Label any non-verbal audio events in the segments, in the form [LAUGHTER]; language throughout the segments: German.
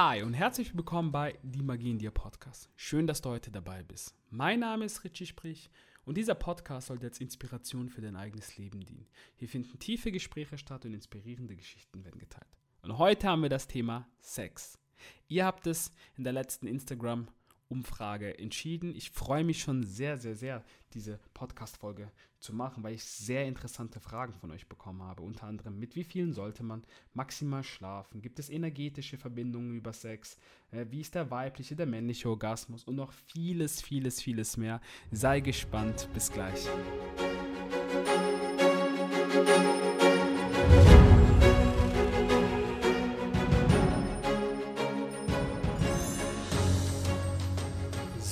Hi und herzlich willkommen bei Die Magie in dir Podcast. Schön, dass du heute dabei bist. Mein Name ist Richie Sprich und dieser Podcast soll als Inspiration für dein eigenes Leben dienen. Hier finden tiefe Gespräche statt und inspirierende Geschichten werden geteilt. Und heute haben wir das Thema Sex. Ihr habt es in der letzten Instagram Umfrage entschieden. Ich freue mich schon sehr, sehr, sehr, diese Podcast-Folge zu machen, weil ich sehr interessante Fragen von euch bekommen habe. Unter anderem, mit wie vielen sollte man maximal schlafen? Gibt es energetische Verbindungen über Sex? Äh, wie ist der weibliche, der männliche Orgasmus? Und noch vieles, vieles, vieles mehr. Sei gespannt. Bis gleich.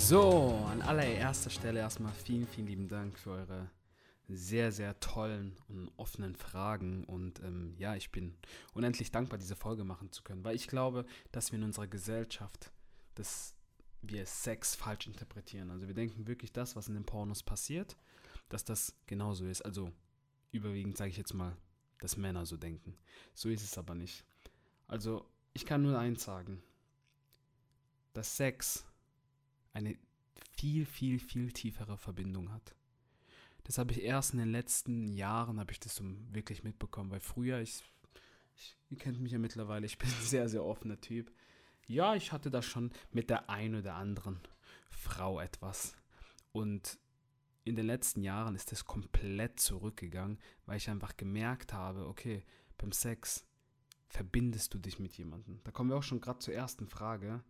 So, an allererster Stelle erstmal vielen, vielen lieben Dank für eure sehr, sehr tollen und offenen Fragen. Und ähm, ja, ich bin unendlich dankbar, diese Folge machen zu können, weil ich glaube, dass wir in unserer Gesellschaft, dass wir Sex falsch interpretieren. Also wir denken wirklich das, was in den Pornos passiert, dass das genauso ist. Also überwiegend sage ich jetzt mal, dass Männer so denken. So ist es aber nicht. Also ich kann nur eins sagen, dass Sex eine viel, viel, viel tiefere Verbindung hat. Das habe ich erst in den letzten Jahren, habe ich das so wirklich mitbekommen, weil früher, ich, ich, ihr kennt mich ja mittlerweile, ich bin ein sehr, sehr offener Typ. Ja, ich hatte da schon mit der einen oder anderen Frau etwas. Und in den letzten Jahren ist das komplett zurückgegangen, weil ich einfach gemerkt habe, okay, beim Sex verbindest du dich mit jemandem. Da kommen wir auch schon gerade zur ersten Frage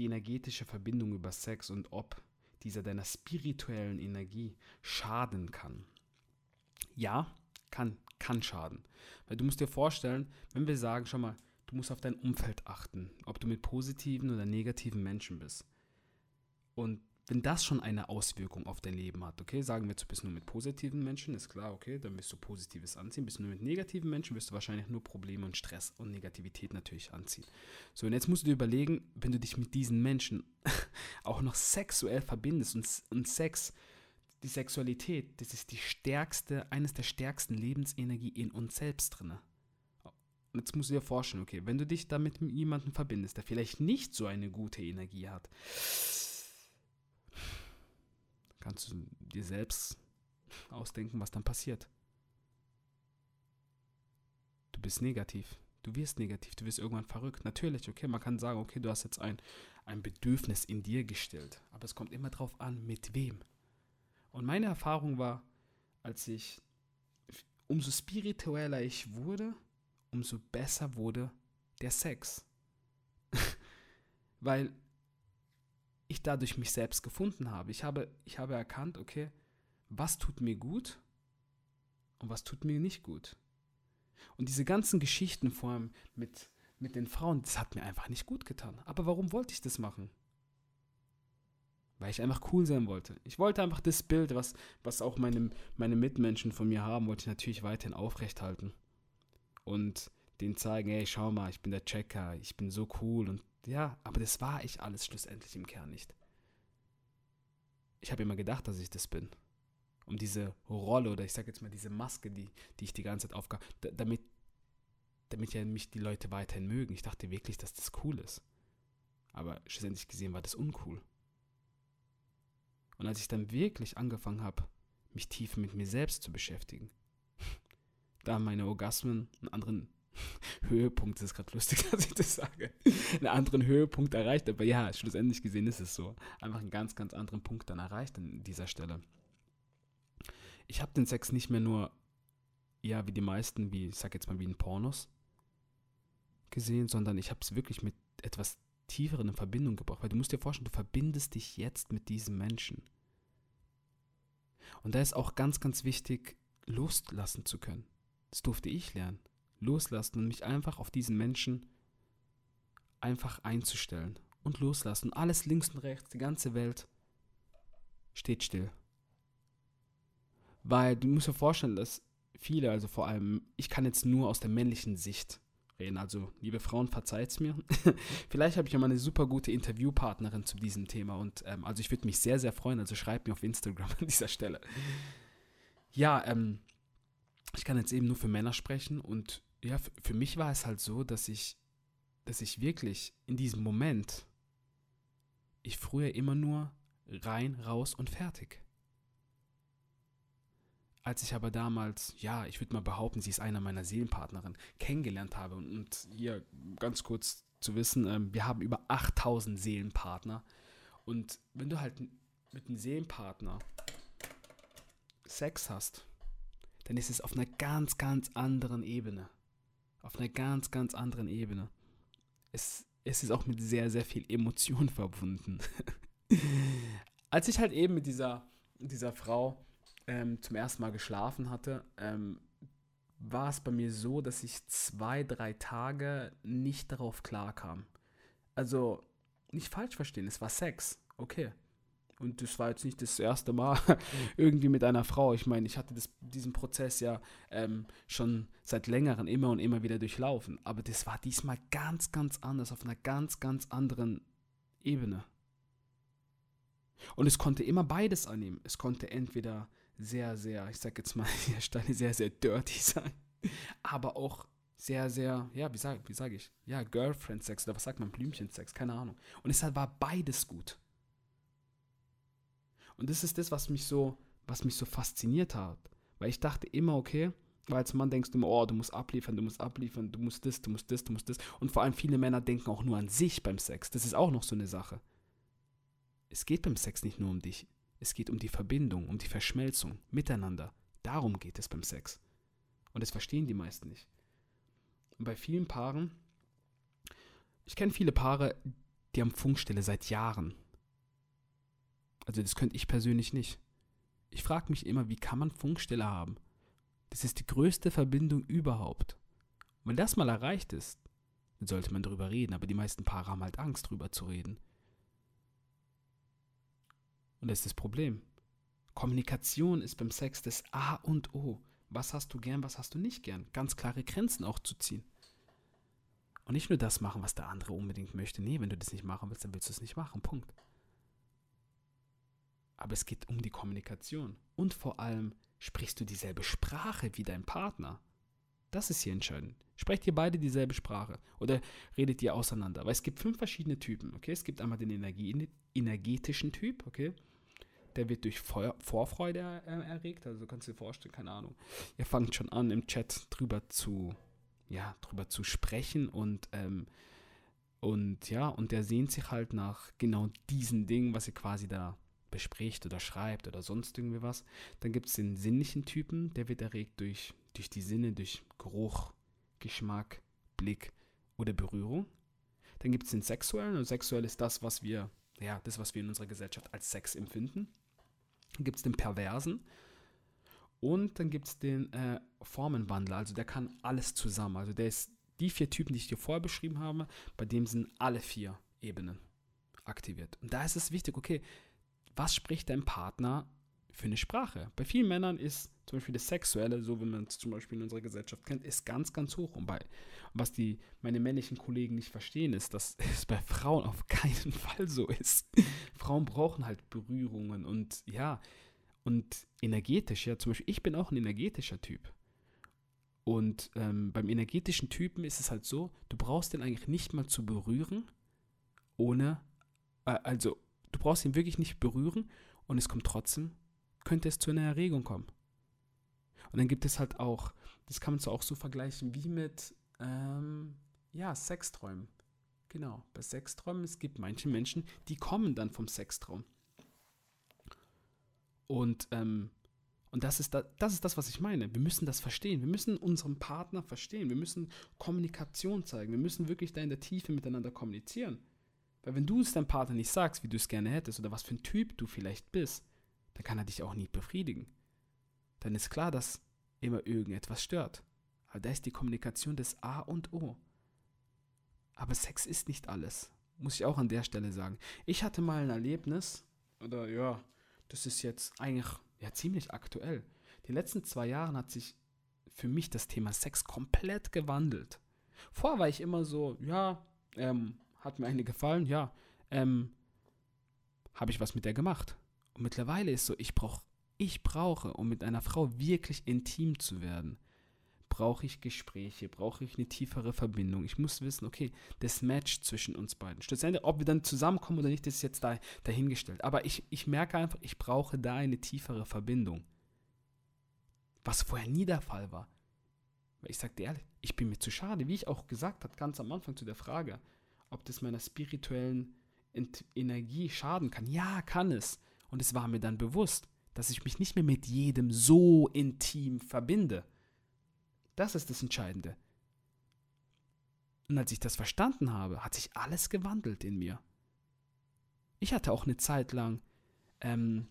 die energetische Verbindung über Sex und ob dieser deiner spirituellen Energie schaden kann. Ja, kann, kann schaden. Weil du musst dir vorstellen, wenn wir sagen, schau mal, du musst auf dein Umfeld achten, ob du mit positiven oder negativen Menschen bist. Und wenn das schon eine Auswirkung auf dein Leben hat, okay, sagen wir, du bist nur mit positiven Menschen, ist klar, okay, dann wirst du Positives anziehen. Bist du nur mit negativen Menschen, wirst du wahrscheinlich nur Probleme und Stress und Negativität natürlich anziehen. So, und jetzt musst du dir überlegen, wenn du dich mit diesen Menschen [LAUGHS] auch noch sexuell verbindest und, und Sex, die Sexualität, das ist die stärkste, eines der stärksten Lebensenergie in uns selbst drin. Und jetzt musst du dir vorstellen, okay, wenn du dich damit mit jemandem verbindest, der vielleicht nicht so eine gute Energie hat, kannst du dir selbst ausdenken, was dann passiert. Du bist negativ. Du wirst negativ, du wirst irgendwann verrückt. Natürlich, okay, man kann sagen, okay, du hast jetzt ein, ein Bedürfnis in dir gestellt. Aber es kommt immer darauf an, mit wem. Und meine Erfahrung war, als ich, umso spiritueller ich wurde, umso besser wurde der Sex. [LAUGHS] Weil ich dadurch mich selbst gefunden habe. Ich habe, ich habe erkannt, okay, was tut mir gut und was tut mir nicht gut. Und diese ganzen Geschichten vor allem mit, mit den Frauen, das hat mir einfach nicht gut getan. Aber warum wollte ich das machen? Weil ich einfach cool sein wollte. Ich wollte einfach das Bild, was, was auch meine, meine Mitmenschen von mir haben, wollte ich natürlich weiterhin aufrechthalten. Und denen zeigen, hey, schau mal, ich bin der Checker, ich bin so cool und ja, aber das war ich alles schlussendlich im Kern nicht. Ich habe immer gedacht, dass ich das bin. Um diese Rolle oder ich sage jetzt mal diese Maske, die, die ich die ganze Zeit aufgab, damit, damit ja mich die Leute weiterhin mögen. Ich dachte wirklich, dass das cool ist. Aber schlussendlich gesehen war das uncool. Und als ich dann wirklich angefangen habe, mich tief mit mir selbst zu beschäftigen, [LAUGHS] da meine Orgasmen einen anderen [LAUGHS] Höhepunkt, das ist gerade lustig, [LAUGHS] dass ich das sage, einen anderen Höhepunkt erreicht. Aber ja, schlussendlich gesehen ist es so. Einfach einen ganz, ganz anderen Punkt dann erreicht an dieser Stelle. Ich habe den Sex nicht mehr nur, ja, wie die meisten, wie, ich sag jetzt mal, wie in Pornos gesehen, sondern ich habe es wirklich mit etwas tieferen in Verbindung gebracht. Weil du musst dir vorstellen, du verbindest dich jetzt mit diesem Menschen. Und da ist auch ganz, ganz wichtig, Lust lassen zu können. Das durfte ich lernen loslassen und mich einfach auf diesen Menschen einfach einzustellen und loslassen. Alles links und rechts, die ganze Welt steht still. Weil du musst dir vorstellen, dass viele, also vor allem, ich kann jetzt nur aus der männlichen Sicht reden. Also, liebe Frauen, verzeiht's mir. [LAUGHS] Vielleicht habe ich ja mal eine super gute Interviewpartnerin zu diesem Thema. Und ähm, also ich würde mich sehr, sehr freuen. Also schreibt mir auf Instagram [LAUGHS] an dieser Stelle. Ja, ähm, ich kann jetzt eben nur für Männer sprechen und ja, für mich war es halt so, dass ich dass ich wirklich in diesem Moment, ich früher immer nur rein, raus und fertig. Als ich aber damals, ja, ich würde mal behaupten, sie ist einer meiner Seelenpartnerin, kennengelernt habe und, und hier ganz kurz zu wissen, ähm, wir haben über 8000 Seelenpartner und wenn du halt mit einem Seelenpartner Sex hast, dann ist es auf einer ganz, ganz anderen Ebene. Auf einer ganz, ganz anderen Ebene. Es, es ist auch mit sehr, sehr viel Emotion verbunden. [LAUGHS] Als ich halt eben mit dieser, dieser Frau ähm, zum ersten Mal geschlafen hatte, ähm, war es bei mir so, dass ich zwei, drei Tage nicht darauf klarkam. Also, nicht falsch verstehen, es war Sex, okay. Und das war jetzt nicht das erste Mal [LAUGHS] irgendwie mit einer Frau. Ich meine, ich hatte das, diesen Prozess ja ähm, schon seit längerem immer und immer wieder durchlaufen. Aber das war diesmal ganz, ganz anders, auf einer ganz, ganz anderen Ebene. Und es konnte immer beides annehmen. Es konnte entweder sehr, sehr, ich sag jetzt mal [LAUGHS] hier sehr, sehr dirty sein, aber auch sehr, sehr, ja, wie sage wie sag ich? Ja, Girlfriend-Sex oder was sagt man, Blümchen-Sex, keine Ahnung. Und es war beides gut. Und das ist das, was mich so, was mich so fasziniert hat. Weil ich dachte immer, okay, weil als Mann denkst du immer, oh, du musst abliefern, du musst abliefern, du musst das, du musst das, du musst das. Und vor allem viele Männer denken auch nur an sich beim Sex. Das ist auch noch so eine Sache. Es geht beim Sex nicht nur um dich. Es geht um die Verbindung, um die Verschmelzung miteinander. Darum geht es beim Sex. Und das verstehen die meisten nicht. Und bei vielen Paaren, ich kenne viele Paare, die haben Funkstelle seit Jahren. Also das könnte ich persönlich nicht. Ich frage mich immer, wie kann man Funkstelle haben? Das ist die größte Verbindung überhaupt. Und wenn das mal erreicht ist, dann sollte man darüber reden, aber die meisten Paare haben halt Angst, darüber zu reden. Und das ist das Problem. Kommunikation ist beim Sex das A und O. Was hast du gern, was hast du nicht gern? Ganz klare Grenzen auch zu ziehen. Und nicht nur das machen, was der andere unbedingt möchte. Nee, wenn du das nicht machen willst, dann willst du es nicht machen. Punkt aber es geht um die Kommunikation. Und vor allem, sprichst du dieselbe Sprache wie dein Partner? Das ist hier entscheidend. Sprecht ihr beide dieselbe Sprache oder redet ihr auseinander? Weil es gibt fünf verschiedene Typen, okay? Es gibt einmal den Energie, energetischen Typ, okay? Der wird durch Feuer, Vorfreude er, erregt, also kannst du dir vorstellen, keine Ahnung. Ihr fangt schon an, im Chat drüber zu, ja, drüber zu sprechen und, ähm, und ja, und der sehnt sich halt nach genau diesen Dingen, was ihr quasi da bespricht oder schreibt oder sonst irgendwie was. Dann gibt es den sinnlichen Typen, der wird erregt durch, durch die Sinne, durch Geruch, Geschmack, Blick oder Berührung. Dann gibt es den sexuellen, und sexuell ist das, was wir, ja, das, was wir in unserer Gesellschaft als Sex empfinden. Dann gibt es den perversen. Und dann gibt es den äh, Formenwandler, also der kann alles zusammen. Also der ist die vier Typen, die ich dir vorher beschrieben habe, bei dem sind alle vier Ebenen aktiviert. Und da ist es wichtig, okay, was spricht dein Partner für eine Sprache? Bei vielen Männern ist zum Beispiel das Sexuelle, so wie man es zum Beispiel in unserer Gesellschaft kennt, ist ganz, ganz hoch. Und bei, was die, meine männlichen Kollegen nicht verstehen, ist, dass [LAUGHS] es bei Frauen auf keinen Fall so ist. [LAUGHS] Frauen brauchen halt Berührungen und ja, und energetisch, ja, zum Beispiel, ich bin auch ein energetischer Typ. Und ähm, beim energetischen Typen ist es halt so, du brauchst den eigentlich nicht mal zu berühren, ohne, äh, also brauchst ihn wirklich nicht berühren und es kommt trotzdem, könnte es zu einer Erregung kommen. Und dann gibt es halt auch, das kann man so auch so vergleichen wie mit, ähm, ja, Sexträumen. Genau, bei Sexträumen, es gibt manche Menschen, die kommen dann vom Sextraum. Und, ähm, und das ist, da, das ist das, was ich meine. Wir müssen das verstehen. Wir müssen unseren Partner verstehen. Wir müssen Kommunikation zeigen. Wir müssen wirklich da in der Tiefe miteinander kommunizieren. Weil wenn du es deinem Partner nicht sagst, wie du es gerne hättest oder was für ein Typ du vielleicht bist, dann kann er dich auch nie befriedigen. Dann ist klar, dass immer irgendetwas stört. Aber da ist die Kommunikation das A und O. Aber Sex ist nicht alles. Muss ich auch an der Stelle sagen. Ich hatte mal ein Erlebnis, oder ja, das ist jetzt eigentlich ja, ziemlich aktuell. Die letzten zwei Jahre hat sich für mich das Thema Sex komplett gewandelt. Vorher war ich immer so, ja, ähm, hat mir eine gefallen, ja, ähm, habe ich was mit der gemacht. Und mittlerweile ist so, ich brauche, ich brauche, um mit einer Frau wirklich intim zu werden, brauche ich Gespräche, brauche ich eine tiefere Verbindung. Ich muss wissen, okay, das Match zwischen uns beiden. Schlussendlich, ob wir dann zusammenkommen oder nicht, das ist jetzt da, dahingestellt. Aber ich, ich merke einfach, ich brauche da eine tiefere Verbindung. Was vorher nie der Fall war. Weil ich sage dir ehrlich, ich bin mir zu schade, wie ich auch gesagt habe, ganz am Anfang zu der Frage, ob das meiner spirituellen Energie schaden kann. Ja, kann es. Und es war mir dann bewusst, dass ich mich nicht mehr mit jedem so intim verbinde. Das ist das Entscheidende. Und als ich das verstanden habe, hat sich alles gewandelt in mir. Ich hatte auch eine Zeit lang, ähm,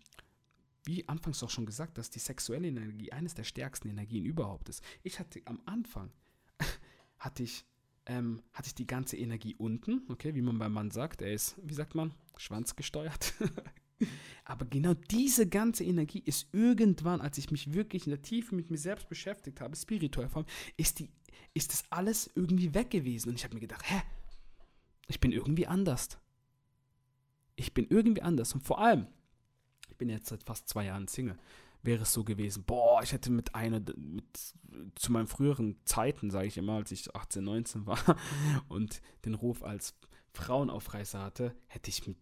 wie anfangs auch schon gesagt, dass die sexuelle Energie eines der stärksten Energien überhaupt ist. Ich hatte am Anfang, [LAUGHS] hatte ich ähm, hatte ich die ganze Energie unten, okay, wie man beim Mann sagt, er ist, wie sagt man, schwanzgesteuert. [LAUGHS] Aber genau diese ganze Energie ist irgendwann, als ich mich wirklich in der Tiefe mit mir selbst beschäftigt habe, spirituell vor allem, ist, die, ist das alles irgendwie weg gewesen. Und ich habe mir gedacht, hä, ich bin irgendwie anders. Ich bin irgendwie anders. Und vor allem, ich bin jetzt seit fast zwei Jahren Single wäre es so gewesen, boah, ich hätte mit einer, mit, zu meinen früheren Zeiten, sage ich immer, als ich 18, 19 war [LAUGHS] und den Ruf als Frauenaufreißer hatte, hätte ich mit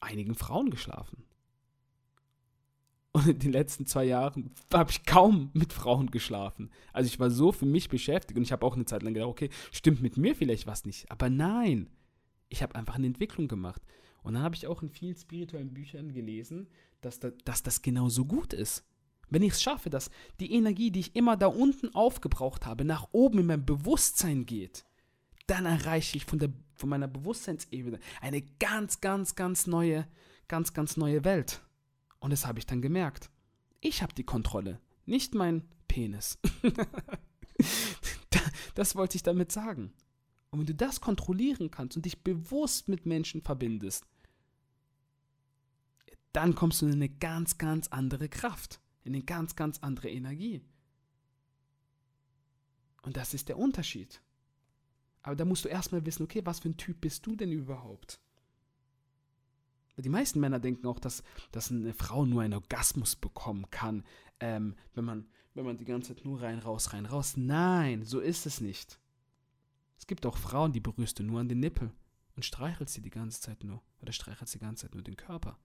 einigen Frauen geschlafen. Und in den letzten zwei Jahren habe ich kaum mit Frauen geschlafen. Also ich war so für mich beschäftigt und ich habe auch eine Zeit lang gedacht, okay, stimmt mit mir vielleicht was nicht. Aber nein, ich habe einfach eine Entwicklung gemacht. Und dann habe ich auch in vielen spirituellen Büchern gelesen, dass, da, dass das genauso gut ist. Wenn ich es schaffe, dass die Energie, die ich immer da unten aufgebraucht habe, nach oben in mein Bewusstsein geht, dann erreiche ich von, der, von meiner Bewusstseinsebene eine ganz, ganz, ganz neue, ganz, ganz neue Welt. Und das habe ich dann gemerkt. Ich habe die Kontrolle, nicht mein Penis. [LAUGHS] das wollte ich damit sagen. Und wenn du das kontrollieren kannst und dich bewusst mit Menschen verbindest, dann kommst du in eine ganz, ganz andere Kraft, in eine ganz, ganz andere Energie. Und das ist der Unterschied. Aber da musst du erstmal wissen, okay, was für ein Typ bist du denn überhaupt? Die meisten Männer denken auch, dass, dass eine Frau nur einen Orgasmus bekommen kann, ähm, wenn, man, wenn man die ganze Zeit nur rein, raus, rein, raus. Nein, so ist es nicht. Es gibt auch Frauen, die berührst du nur an den Nippel und streichelst sie die ganze Zeit nur. Oder streichelst die ganze Zeit nur den Körper.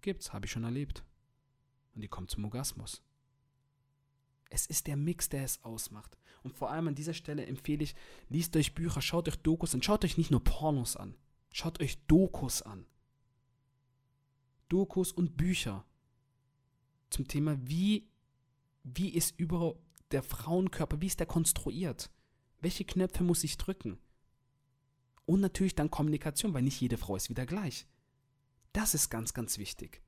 Gibt's, habe ich schon erlebt. Und die kommt zum Orgasmus. Es ist der Mix, der es ausmacht. Und vor allem an dieser Stelle empfehle ich, liest euch Bücher, schaut euch Dokus an. Schaut euch nicht nur Pornos an. Schaut euch Dokus an. Dokus und Bücher zum Thema, wie, wie ist überhaupt der Frauenkörper, wie ist der konstruiert? Welche Knöpfe muss ich drücken? Und natürlich dann Kommunikation, weil nicht jede Frau ist wieder gleich. Das ist ganz, ganz wichtig.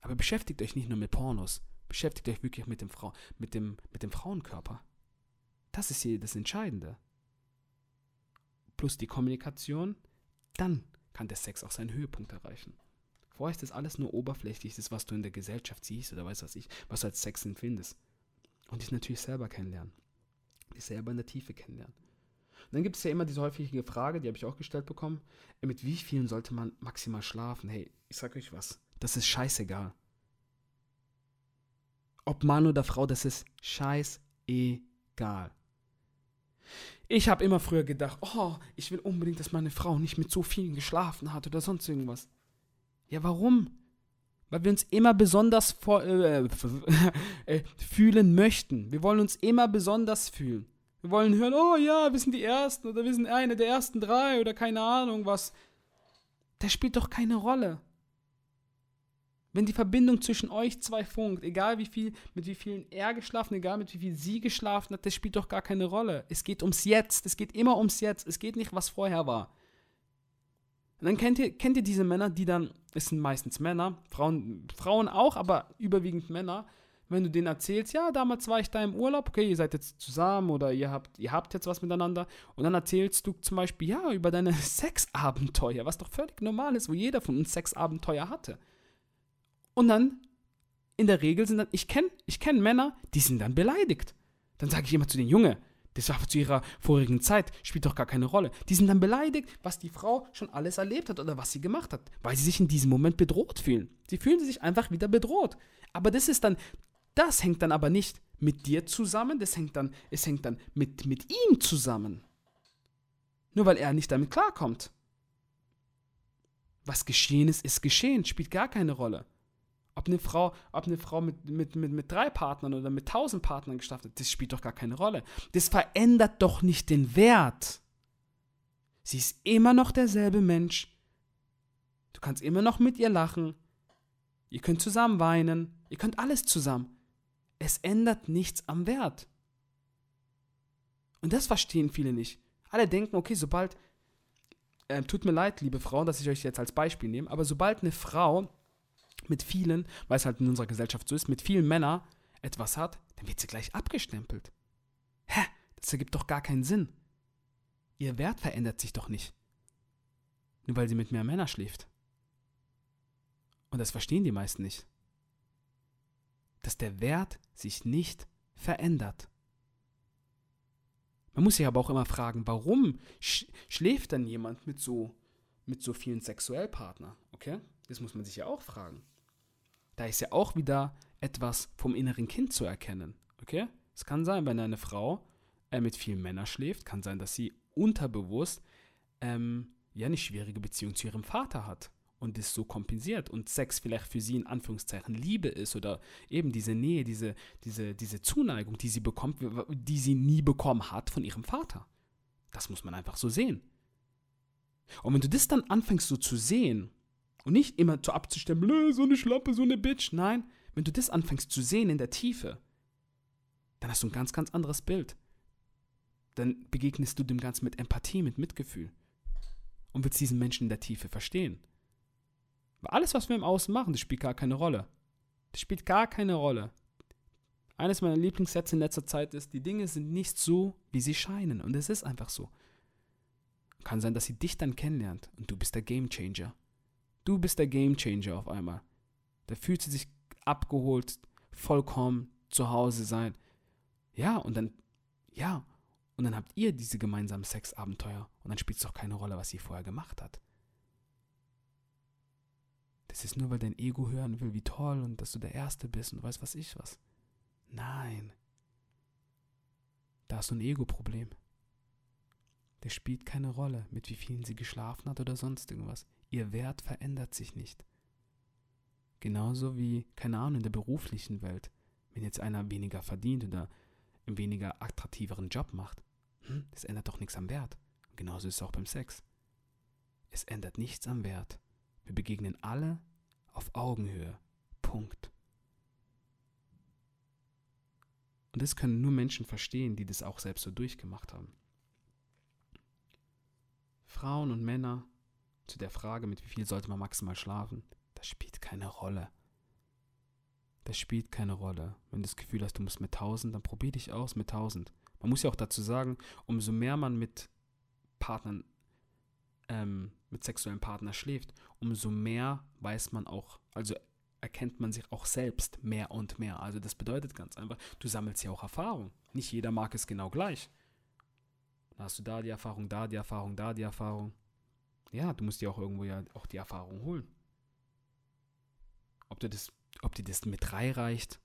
Aber beschäftigt euch nicht nur mit Pornos, beschäftigt euch wirklich mit dem, Frau, mit dem, mit dem Frauenkörper. Das ist hier das Entscheidende. Plus die Kommunikation, dann kann der Sex auch seinen Höhepunkt erreichen. Vorher ist das alles nur oberflächlich, das, was du in der Gesellschaft siehst oder weißt was ich, was du als Sex empfindest. Und dich natürlich selber kennenlernen. Dich selber in der Tiefe kennenlernen. Und dann gibt es ja immer diese häufige Frage, die habe ich auch gestellt bekommen, äh, mit wie vielen sollte man maximal schlafen? Hey, ich sag euch was, das ist scheißegal. Ob Mann oder Frau, das ist scheißegal. Ich habe immer früher gedacht, oh, ich will unbedingt, dass meine Frau nicht mit so vielen geschlafen hat oder sonst irgendwas. Ja, warum? Weil wir uns immer besonders äh, [LAUGHS] äh, fühlen möchten. Wir wollen uns immer besonders fühlen. Wir wollen hören, oh ja, wir sind die Ersten oder wir sind eine der ersten drei oder keine Ahnung was. Das spielt doch keine Rolle. Wenn die Verbindung zwischen euch zwei funkt, egal wie viel, mit wie vielen er geschlafen, egal mit wie viel sie geschlafen hat, das spielt doch gar keine Rolle. Es geht ums Jetzt. Es geht immer ums Jetzt. Es geht nicht, was vorher war. Und dann kennt ihr, kennt ihr diese Männer, die dann, es sind meistens Männer, Frauen, Frauen auch, aber überwiegend Männer, wenn du denen erzählst, ja, damals war ich da im Urlaub, okay, ihr seid jetzt zusammen oder ihr habt, ihr habt jetzt was miteinander und dann erzählst du zum Beispiel, ja, über deine [LAUGHS] Sexabenteuer, was doch völlig normal ist, wo jeder von uns Sexabenteuer hatte. Und dann, in der Regel sind dann, ich kenne ich kenn Männer, die sind dann beleidigt. Dann sage ich immer zu den Junge, das war zu ihrer vorigen Zeit, spielt doch gar keine Rolle. Die sind dann beleidigt, was die Frau schon alles erlebt hat oder was sie gemacht hat, weil sie sich in diesem Moment bedroht fühlen. Sie fühlen sich einfach wieder bedroht. Aber das ist dann das hängt dann aber nicht mit dir zusammen, das hängt dann, es hängt dann mit, mit ihm zusammen. Nur weil er nicht damit klarkommt. Was geschehen ist, ist geschehen, spielt gar keine Rolle. Ob eine Frau, ob eine Frau mit, mit, mit, mit drei Partnern oder mit tausend Partnern geschafft hat, das spielt doch gar keine Rolle. Das verändert doch nicht den Wert. Sie ist immer noch derselbe Mensch. Du kannst immer noch mit ihr lachen. Ihr könnt zusammen weinen. Ihr könnt alles zusammen. Es ändert nichts am Wert. Und das verstehen viele nicht. Alle denken, okay, sobald, äh, tut mir leid, liebe Frauen, dass ich euch jetzt als Beispiel nehme, aber sobald eine Frau mit vielen, weil es halt in unserer Gesellschaft so ist, mit vielen Männern etwas hat, dann wird sie gleich abgestempelt. Hä? Das ergibt doch gar keinen Sinn. Ihr Wert verändert sich doch nicht. Nur weil sie mit mehr Männern schläft. Und das verstehen die meisten nicht. Dass der Wert sich nicht verändert. Man muss sich aber auch immer fragen, warum sch schläft dann jemand mit so, mit so vielen Sexuellpartnern? Okay? Das muss man sich ja auch fragen. Da ist ja auch wieder etwas vom inneren Kind zu erkennen. Okay? Es kann sein, wenn eine Frau äh, mit vielen Männern schläft, kann sein, dass sie unterbewusst ähm, ja eine schwierige Beziehung zu ihrem Vater hat und das so kompensiert und Sex vielleicht für sie in Anführungszeichen Liebe ist oder eben diese Nähe, diese, diese, diese Zuneigung, die sie bekommt, die sie nie bekommen hat von ihrem Vater. Das muss man einfach so sehen. Und wenn du das dann anfängst so zu sehen und nicht immer so abzustempeln, so eine Schlampe, so eine Bitch, nein, wenn du das anfängst zu sehen in der Tiefe, dann hast du ein ganz, ganz anderes Bild. Dann begegnest du dem Ganzen mit Empathie, mit Mitgefühl und willst diesen Menschen in der Tiefe verstehen. Weil alles, was wir im Außen machen, das spielt gar keine Rolle. Das spielt gar keine Rolle. Eines meiner Lieblingssätze in letzter Zeit ist, die Dinge sind nicht so, wie sie scheinen. Und es ist einfach so. Kann sein, dass sie dich dann kennenlernt und du bist der Game Changer. Du bist der Game Changer auf einmal. Da fühlt sie sich abgeholt, vollkommen zu Hause sein. Ja, und dann, ja, und dann habt ihr diese gemeinsamen Sexabenteuer und dann spielt es doch keine Rolle, was sie vorher gemacht hat. Das ist nur, weil dein Ego hören will, wie toll und dass du der Erste bist und weiß was ich was. Nein. Da hast du ein Ego-Problem. Das spielt keine Rolle, mit wie vielen sie geschlafen hat oder sonst irgendwas. Ihr Wert verändert sich nicht. Genauso wie, keine Ahnung, in der beruflichen Welt. Wenn jetzt einer weniger verdient oder einen weniger attraktiveren Job macht, hm, das ändert doch nichts am Wert. genauso ist es auch beim Sex. Es ändert nichts am Wert. Wir begegnen alle auf Augenhöhe. Punkt. Und das können nur Menschen verstehen, die das auch selbst so durchgemacht haben. Frauen und Männer zu der Frage, mit wie viel sollte man maximal schlafen, das spielt keine Rolle. Das spielt keine Rolle. Wenn du das Gefühl hast, du musst mit 1000, dann probier dich aus mit 1000. Man muss ja auch dazu sagen, umso mehr man mit Partnern ähm, mit sexuellen Partner schläft, umso mehr weiß man auch, also erkennt man sich auch selbst mehr und mehr. Also das bedeutet ganz einfach, du sammelst ja auch Erfahrung. Nicht jeder mag es genau gleich. Dann hast du da die Erfahrung, da die Erfahrung, da die Erfahrung. Ja, du musst dir auch irgendwo ja auch die Erfahrung holen. Ob, du das, ob dir das mit drei reicht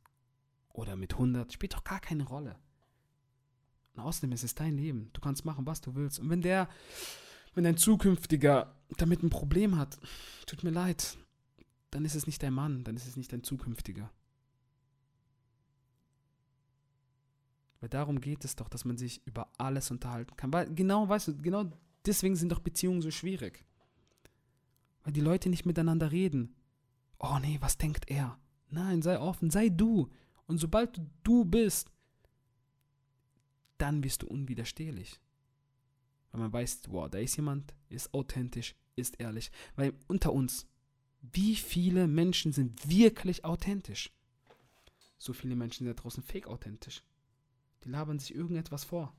oder mit 100, spielt doch gar keine Rolle. Und außerdem ist es dein Leben. Du kannst machen, was du willst. Und wenn der wenn dein zukünftiger damit ein Problem hat, tut mir leid, dann ist es nicht dein Mann, dann ist es nicht dein zukünftiger. Weil darum geht es doch, dass man sich über alles unterhalten kann. Weil genau, weißt du, genau deswegen sind doch Beziehungen so schwierig. Weil die Leute nicht miteinander reden. Oh nee, was denkt er? Nein, sei offen, sei du. Und sobald du du bist, dann bist du unwiderstehlich. Weil man weiß, wow, da ist jemand, ist authentisch, ist ehrlich. Weil unter uns, wie viele Menschen sind wirklich authentisch? So viele Menschen sind da draußen fake authentisch. Die labern sich irgendetwas vor.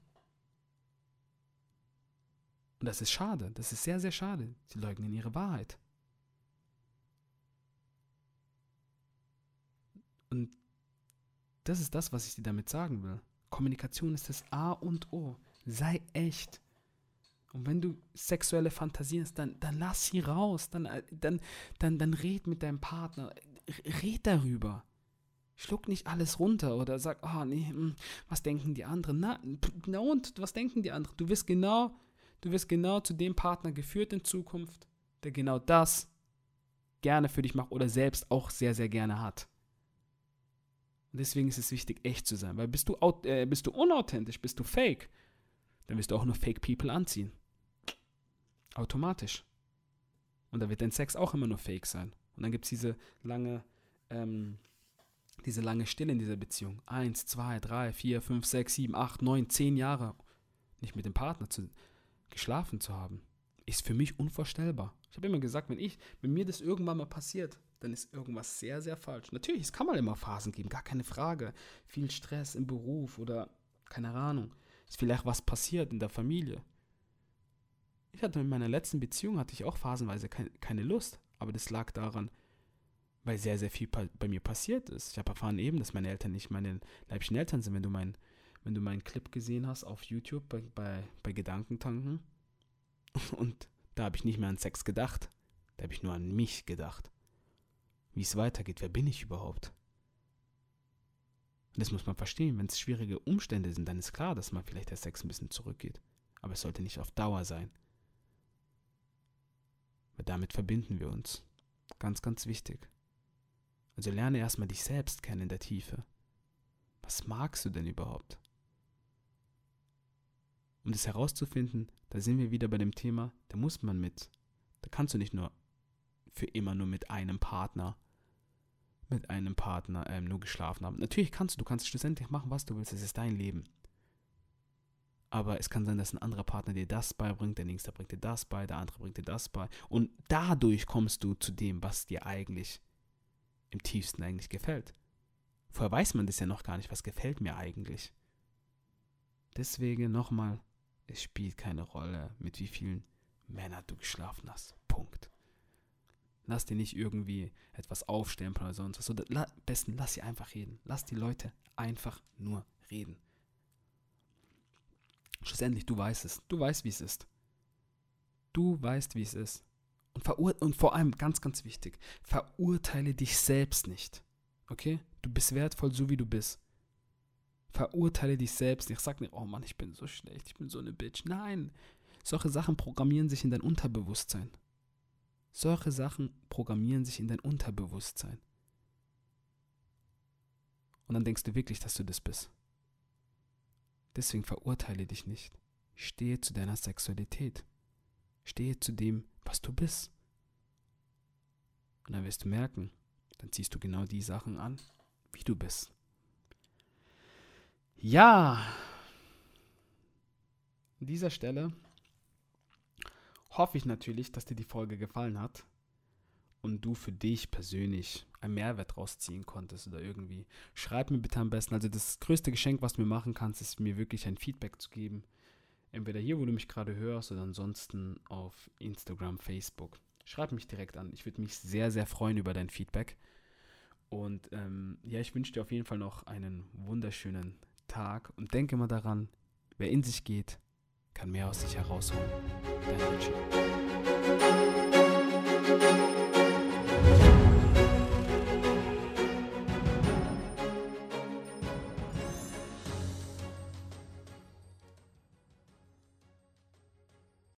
Und das ist schade. Das ist sehr, sehr schade. Sie leugnen ihre Wahrheit. Und das ist das, was ich dir damit sagen will. Kommunikation ist das A und O. Sei echt. Und wenn du sexuelle Fantasien hast, dann, dann lass sie raus. Dann, äh, dann, dann, dann red mit deinem Partner. Red darüber. Schluck nicht alles runter oder sag, oh nee, hm, was denken die anderen? Na, na und, was denken die anderen? Du wirst genau, du wirst genau zu dem Partner geführt in Zukunft, der genau das gerne für dich macht oder selbst auch sehr, sehr gerne hat. Und deswegen ist es wichtig, echt zu sein. Weil bist du, äh, bist du unauthentisch, bist du fake, dann wirst du auch nur Fake People anziehen. Automatisch. Und da wird dein Sex auch immer nur fake sein. Und dann gibt es diese lange, ähm, diese lange Stille in dieser Beziehung. Eins, zwei, drei, vier, fünf, sechs, sieben, acht, neun, zehn Jahre nicht mit dem Partner zu, geschlafen zu haben, ist für mich unvorstellbar. Ich habe immer gesagt, wenn ich, wenn mir das irgendwann mal passiert, dann ist irgendwas sehr, sehr falsch. Natürlich, es kann mal immer Phasen geben, gar keine Frage. Viel Stress im Beruf oder keine Ahnung. Ist vielleicht was passiert in der Familie. Ich hatte in meiner letzten Beziehung hatte ich auch phasenweise keine, keine Lust, aber das lag daran, weil sehr, sehr viel bei mir passiert ist. Ich habe erfahren eben, dass meine Eltern nicht meine leiblichen Eltern sind. Wenn du, mein, wenn du meinen Clip gesehen hast auf YouTube bei, bei, bei Gedankentanken [LAUGHS] und da habe ich nicht mehr an Sex gedacht, da habe ich nur an mich gedacht. Wie es weitergeht, wer bin ich überhaupt? Und das muss man verstehen. Wenn es schwierige Umstände sind, dann ist klar, dass mal vielleicht der Sex ein bisschen zurückgeht. Aber es sollte nicht auf Dauer sein. Weil damit verbinden wir uns. Ganz, ganz wichtig. Also lerne erstmal dich selbst kennen in der Tiefe. Was magst du denn überhaupt? Um das herauszufinden, da sind wir wieder bei dem Thema, da muss man mit. Da kannst du nicht nur für immer nur mit einem Partner, mit einem Partner ähm, nur geschlafen haben. Natürlich kannst du, du kannst schlussendlich machen, was du willst, es ist dein Leben. Aber es kann sein, dass ein anderer Partner dir das beibringt, der nächste bringt dir das bei, der andere bringt dir das bei. Und dadurch kommst du zu dem, was dir eigentlich im tiefsten eigentlich gefällt. Vorher weiß man das ja noch gar nicht, was gefällt mir eigentlich. Deswegen nochmal, es spielt keine Rolle, mit wie vielen Männern du geschlafen hast. Punkt. Lass dir nicht irgendwie etwas aufstempeln oder sonst was. La, besten, lass sie einfach reden. Lass die Leute einfach nur reden. Schlussendlich, du weißt es. Du weißt, wie es ist. Du weißt, wie es ist. Und, verur und vor allem, ganz, ganz wichtig, verurteile dich selbst nicht. Okay? Du bist wertvoll, so wie du bist. Verurteile dich selbst nicht. Sag nicht, oh Mann, ich bin so schlecht, ich bin so eine Bitch. Nein. Solche Sachen programmieren sich in dein Unterbewusstsein. Solche Sachen programmieren sich in dein Unterbewusstsein. Und dann denkst du wirklich, dass du das bist. Deswegen verurteile dich nicht. Stehe zu deiner Sexualität. Stehe zu dem, was du bist. Und dann wirst du merken, dann ziehst du genau die Sachen an, wie du bist. Ja, an dieser Stelle hoffe ich natürlich, dass dir die Folge gefallen hat und du für dich persönlich einen Mehrwert rausziehen konntest oder irgendwie. Schreib mir bitte am besten. Also das größte Geschenk, was du mir machen kannst, ist mir wirklich ein Feedback zu geben. Entweder hier, wo du mich gerade hörst, oder ansonsten auf Instagram, Facebook. Schreib mich direkt an. Ich würde mich sehr, sehr freuen über dein Feedback. Und ähm, ja, ich wünsche dir auf jeden Fall noch einen wunderschönen Tag und denke mal daran, wer in sich geht, kann mehr aus sich herausholen. Dein Richie.